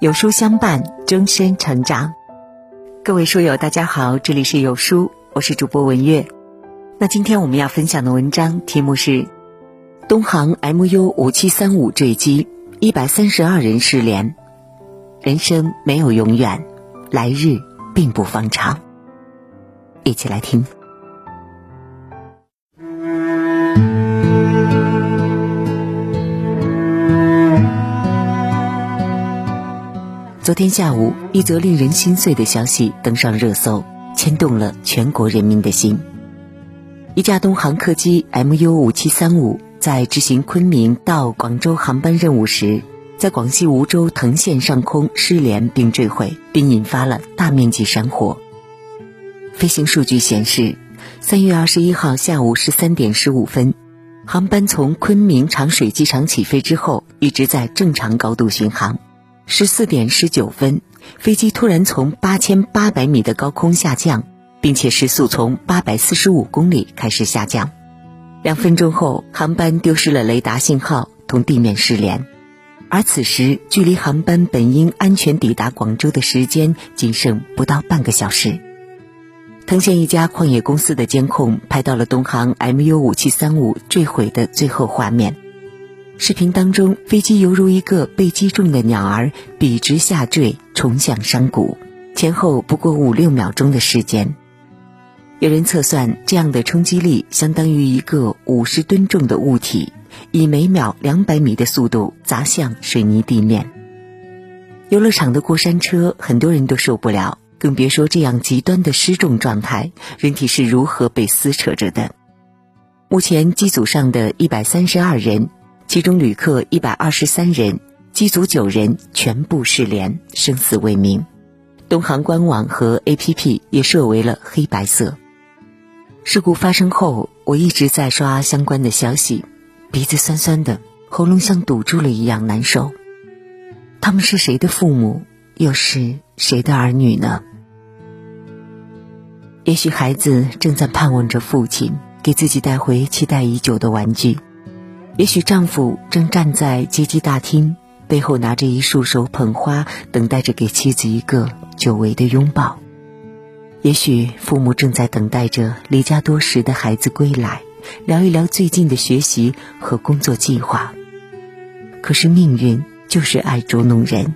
有书相伴，终身成长。各位书友，大家好，这里是有书，我是主播文月。那今天我们要分享的文章题目是：东航 MU 五七三五坠机，一百三十二人失联。人生没有永远，来日并不方长。一起来听。昨天下午，一则令人心碎的消息登上热搜，牵动了全国人民的心。一架东航客机 MU 五七三五在执行昆明到广州航班任务时，在广西梧州藤县上空失联并坠毁，并引发了大面积山火。飞行数据显示，三月二十一号下午十三点十五分，航班从昆明长水机场起飞之后，一直在正常高度巡航。十四点十九分，飞机突然从八千八百米的高空下降，并且时速从八百四十五公里开始下降。两分钟后，航班丢失了雷达信号，同地面失联。而此时，距离航班本应安全抵达广州的时间仅剩不到半个小时。藤县一家矿业公司的监控拍到了东航 MU 五七三五坠毁的最后画面。视频当中，飞机犹如一个被击中的鸟儿，笔直下坠，冲向山谷，前后不过五六秒钟的时间。有人测算，这样的冲击力相当于一个五十吨重的物体以每秒两百米的速度砸向水泥地面。游乐场的过山车，很多人都受不了，更别说这样极端的失重状态，人体是如何被撕扯着的。目前机组上的一百三十二人。其中旅客一百二十三人，机组九人全部失联，生死未明。东航官网和 APP 也设为了黑白色。事故发生后，我一直在刷相关的消息，鼻子酸酸的，喉咙像堵住了一样难受。他们是谁的父母，又是谁的儿女呢？也许孩子正在盼望着父亲给自己带回期待已久的玩具。也许丈夫正站在接机大厅，背后拿着一束手捧花，等待着给妻子一个久违的拥抱。也许父母正在等待着离家多时的孩子归来，聊一聊最近的学习和工作计划。可是命运就是爱捉弄人。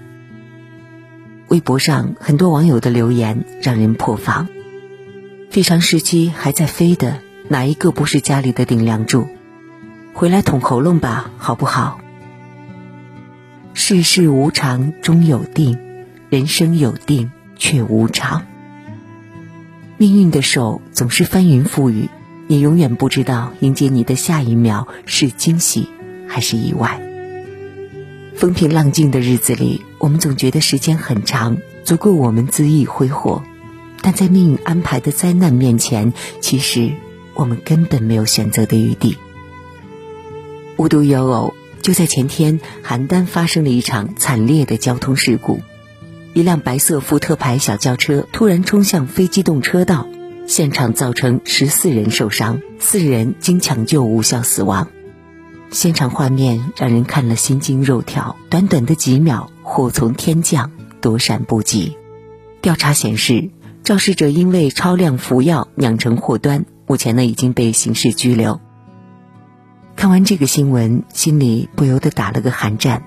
微博上很多网友的留言让人破防：非常时期还在飞的哪一个不是家里的顶梁柱？回来捅喉咙吧，好不好？世事无常，终有定；人生有定，却无常。命运的手总是翻云覆雨，你永远不知道迎接你的下一秒是惊喜还是意外。风平浪静的日子里，我们总觉得时间很长，足够我们恣意挥霍；但在命运安排的灾难面前，其实我们根本没有选择的余地。无独有偶，就在前天，邯郸发生了一场惨烈的交通事故。一辆白色福特牌小轿车突然冲向非机动车道，现场造成十四人受伤，四人经抢救无效死亡。现场画面让人看了心惊肉跳，短短的几秒，祸从天降，躲闪不及。调查显示，肇事者因为超量服药酿成祸端，目前呢已经被刑事拘留。看完这个新闻，心里不由得打了个寒战。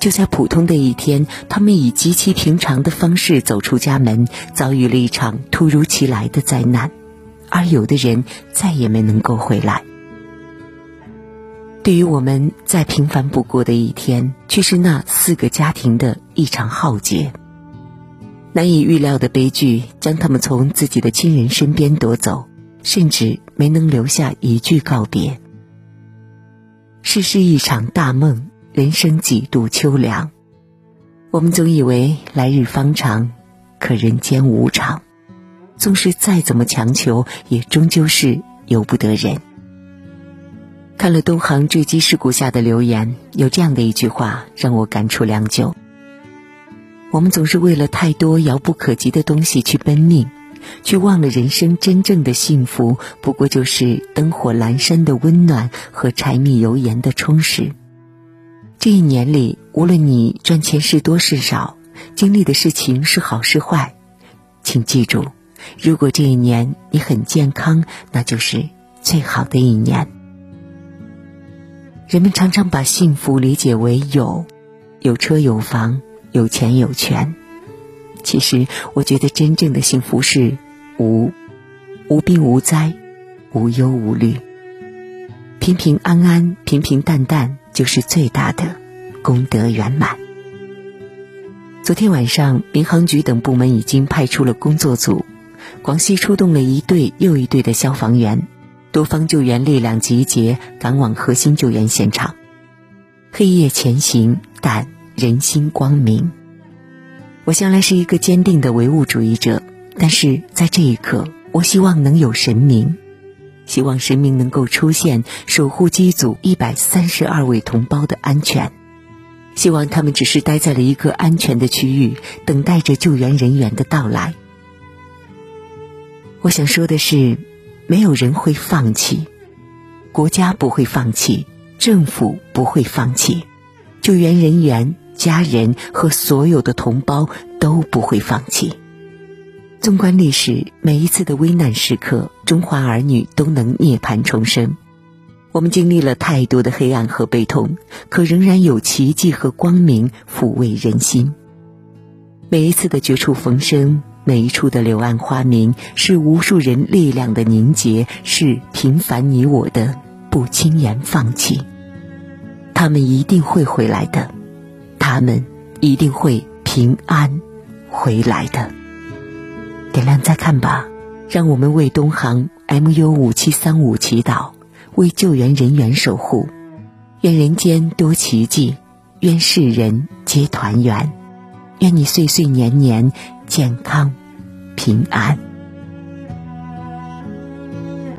就在普通的一天，他们以极其平常的方式走出家门，遭遇了一场突如其来的灾难，而有的人再也没能够回来。对于我们再平凡不过的一天，却是那四个家庭的一场浩劫。难以预料的悲剧将他们从自己的亲人身边夺走，甚至没能留下一句告别。世事一场大梦，人生几度秋凉。我们总以为来日方长，可人间无常。纵是再怎么强求，也终究是由不得人。看了东航坠机事故下的留言，有这样的一句话让我感触良久：我们总是为了太多遥不可及的东西去奔命。却忘了，人生真正的幸福，不过就是灯火阑珊的温暖和柴米油盐的充实。这一年里，无论你赚钱是多是少，经历的事情是好是坏，请记住，如果这一年你很健康，那就是最好的一年。人们常常把幸福理解为有，有车有房，有钱有权。其实，我觉得真正的幸福是无，无病无灾，无忧无虑。平平安安、平平淡淡，就是最大的功德圆满。昨天晚上，民航局等部门已经派出了工作组，广西出动了一队又一队的消防员，多方救援力量集结，赶往核心救援现场。黑夜前行，但人心光明。我向来是一个坚定的唯物主义者，但是在这一刻，我希望能有神明。希望神明能够出现，守护机组一百三十二位同胞的安全。希望他们只是待在了一个安全的区域，等待着救援人员的到来。我想说的是，没有人会放弃，国家不会放弃，政府不会放弃，救援人员、家人和所有的同胞都不会放弃。纵观历史，每一次的危难时刻，中华儿女都能涅槃重生。我们经历了太多的黑暗和悲痛，可仍然有奇迹和光明抚慰人心。每一次的绝处逢生，每一处的柳暗花明，是无数人力量的凝结，是平凡你我的不轻言放弃。他们一定会回来的，他们一定会平安回来的。点亮再看吧，让我们为东航 MU 五七三五祈祷，为救援人员守护，愿人间多奇迹，愿世人皆团圆，愿你岁岁年年健康平安。